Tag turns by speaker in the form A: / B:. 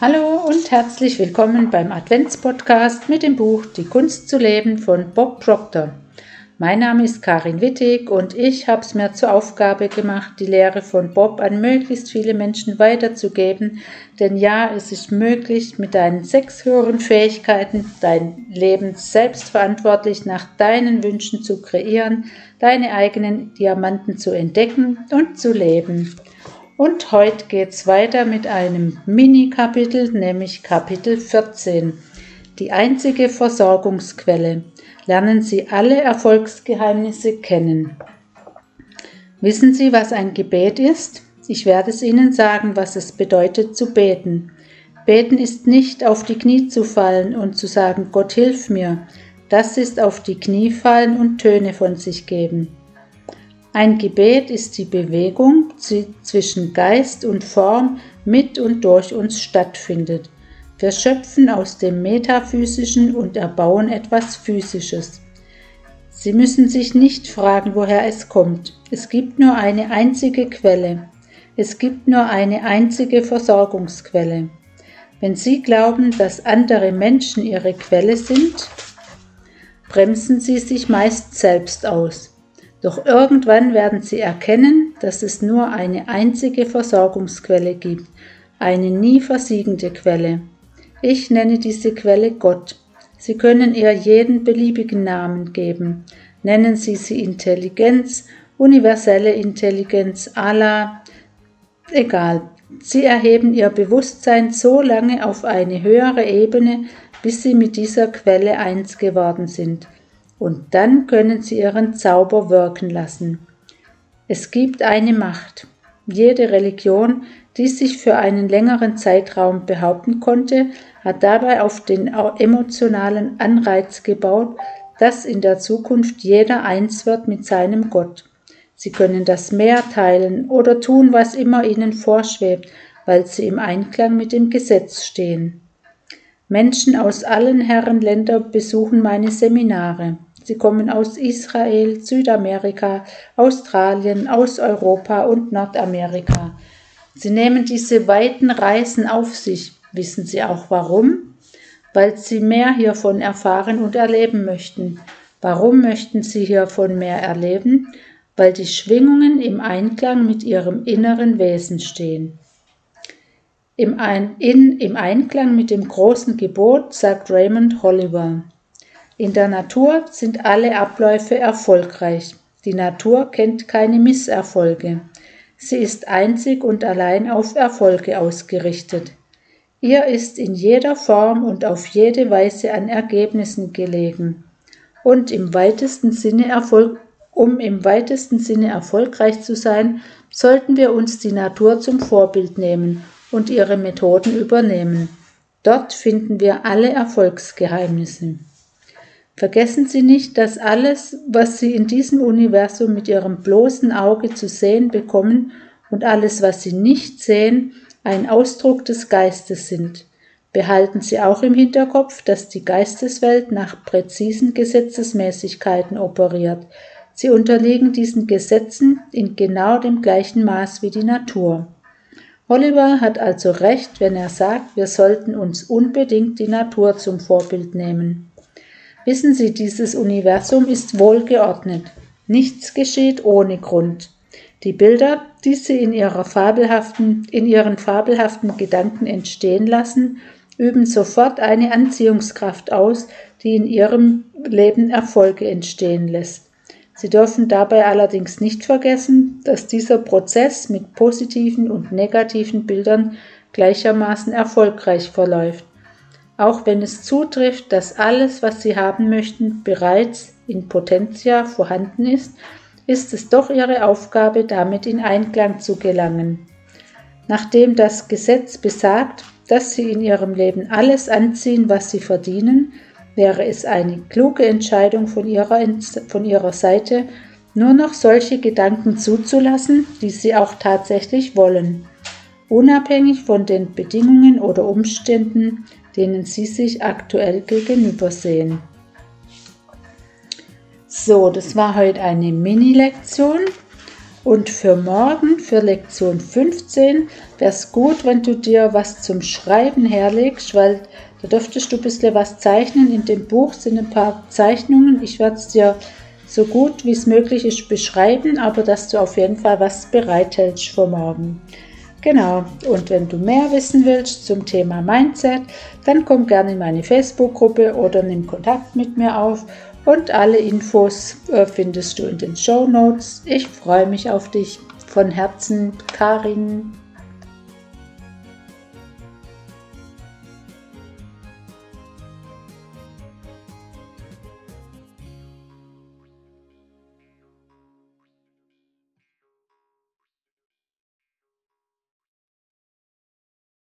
A: Hallo und herzlich willkommen beim Adventspodcast mit dem Buch Die Kunst zu leben von Bob Proctor. Mein Name ist Karin Wittig und ich habe es mir zur Aufgabe gemacht, die Lehre von Bob an möglichst viele Menschen weiterzugeben. Denn ja, es ist möglich, mit deinen sechs höheren Fähigkeiten dein Leben selbstverantwortlich nach deinen Wünschen zu kreieren, deine eigenen Diamanten zu entdecken und zu leben. Und heute geht es weiter mit einem Mini-Kapitel, nämlich Kapitel 14. Die einzige Versorgungsquelle. Lernen Sie alle Erfolgsgeheimnisse kennen. Wissen Sie, was ein Gebet ist? Ich werde es Ihnen sagen, was es bedeutet zu beten. Beten ist nicht auf die Knie zu fallen und zu sagen, Gott hilf mir. Das ist auf die Knie fallen und Töne von sich geben. Ein Gebet ist die Bewegung zwischen Geist und Form mit und durch uns stattfindet. Wir schöpfen aus dem Metaphysischen und erbauen etwas Physisches. Sie müssen sich nicht fragen, woher es kommt. Es gibt nur eine einzige Quelle. Es gibt nur eine einzige Versorgungsquelle. Wenn Sie glauben, dass andere Menschen Ihre Quelle sind, bremsen Sie sich meist selbst aus. Doch irgendwann werden sie erkennen, dass es nur eine einzige Versorgungsquelle gibt, eine nie versiegende Quelle. Ich nenne diese Quelle Gott. Sie können ihr jeden beliebigen Namen geben. Nennen Sie sie Intelligenz, universelle Intelligenz, Allah, egal. Sie erheben ihr Bewusstsein so lange auf eine höhere Ebene, bis sie mit dieser Quelle eins geworden sind und dann können sie ihren Zauber wirken lassen. Es gibt eine Macht. Jede Religion, die sich für einen längeren Zeitraum behaupten konnte, hat dabei auf den emotionalen Anreiz gebaut, dass in der Zukunft jeder eins wird mit seinem Gott. Sie können das Meer teilen oder tun, was immer ihnen vorschwebt, weil sie im Einklang mit dem Gesetz stehen. Menschen aus allen Herrenländern besuchen meine Seminare. Sie kommen aus Israel, Südamerika, Australien, aus Europa und Nordamerika. Sie nehmen diese weiten Reisen auf sich. Wissen Sie auch warum? Weil Sie mehr hiervon erfahren und erleben möchten. Warum möchten Sie hiervon mehr erleben? Weil die Schwingungen im Einklang mit Ihrem inneren Wesen stehen. Im, Ein in, Im Einklang mit dem großen Gebot, sagt Raymond Holliver. In der Natur sind alle Abläufe erfolgreich. Die Natur kennt keine Misserfolge. Sie ist einzig und allein auf Erfolge ausgerichtet. Ihr ist in jeder Form und auf jede Weise an Ergebnissen gelegen. Und im weitesten Sinne Erfolg, um im weitesten Sinne erfolgreich zu sein, sollten wir uns die Natur zum Vorbild nehmen und ihre Methoden übernehmen. Dort finden wir alle Erfolgsgeheimnisse. Vergessen Sie nicht, dass alles, was Sie in diesem Universum mit Ihrem bloßen Auge zu sehen bekommen und alles, was Sie nicht sehen, ein Ausdruck des Geistes sind. Behalten Sie auch im Hinterkopf, dass die Geisteswelt nach präzisen Gesetzesmäßigkeiten operiert. Sie unterliegen diesen Gesetzen in genau dem gleichen Maß wie die Natur. Oliver hat also recht, wenn er sagt, wir sollten uns unbedingt die Natur zum Vorbild nehmen. Wissen Sie, dieses Universum ist wohlgeordnet. Nichts geschieht ohne Grund. Die Bilder, die Sie in, fabelhaften, in Ihren fabelhaften Gedanken entstehen lassen, üben sofort eine Anziehungskraft aus, die in Ihrem Leben Erfolge entstehen lässt. Sie dürfen dabei allerdings nicht vergessen, dass dieser Prozess mit positiven und negativen Bildern gleichermaßen erfolgreich verläuft auch wenn es zutrifft, dass alles, was Sie haben möchten, bereits in Potentia vorhanden ist, ist es doch Ihre Aufgabe, damit in Einklang zu gelangen. Nachdem das Gesetz besagt, dass Sie in Ihrem Leben alles anziehen, was Sie verdienen, wäre es eine kluge Entscheidung von Ihrer, von ihrer Seite, nur noch solche Gedanken zuzulassen, die Sie auch tatsächlich wollen, unabhängig von den Bedingungen oder Umständen, denen Sie sich aktuell gegenübersehen. So, das war heute eine Mini-Lektion Und für morgen, für Lektion 15, wäre es gut, wenn du dir was zum Schreiben herlegst, weil da dürftest du ein bisschen was zeichnen. In dem Buch sind ein paar Zeichnungen. Ich werde es dir so gut wie es möglich ist beschreiben, aber dass du auf jeden Fall was bereithältst für morgen. Genau, und wenn du mehr wissen willst zum Thema Mindset, dann komm gerne in meine Facebook-Gruppe oder nimm Kontakt mit mir auf und alle Infos äh, findest du in den Show Notes. Ich freue mich auf dich von Herzen, Karin.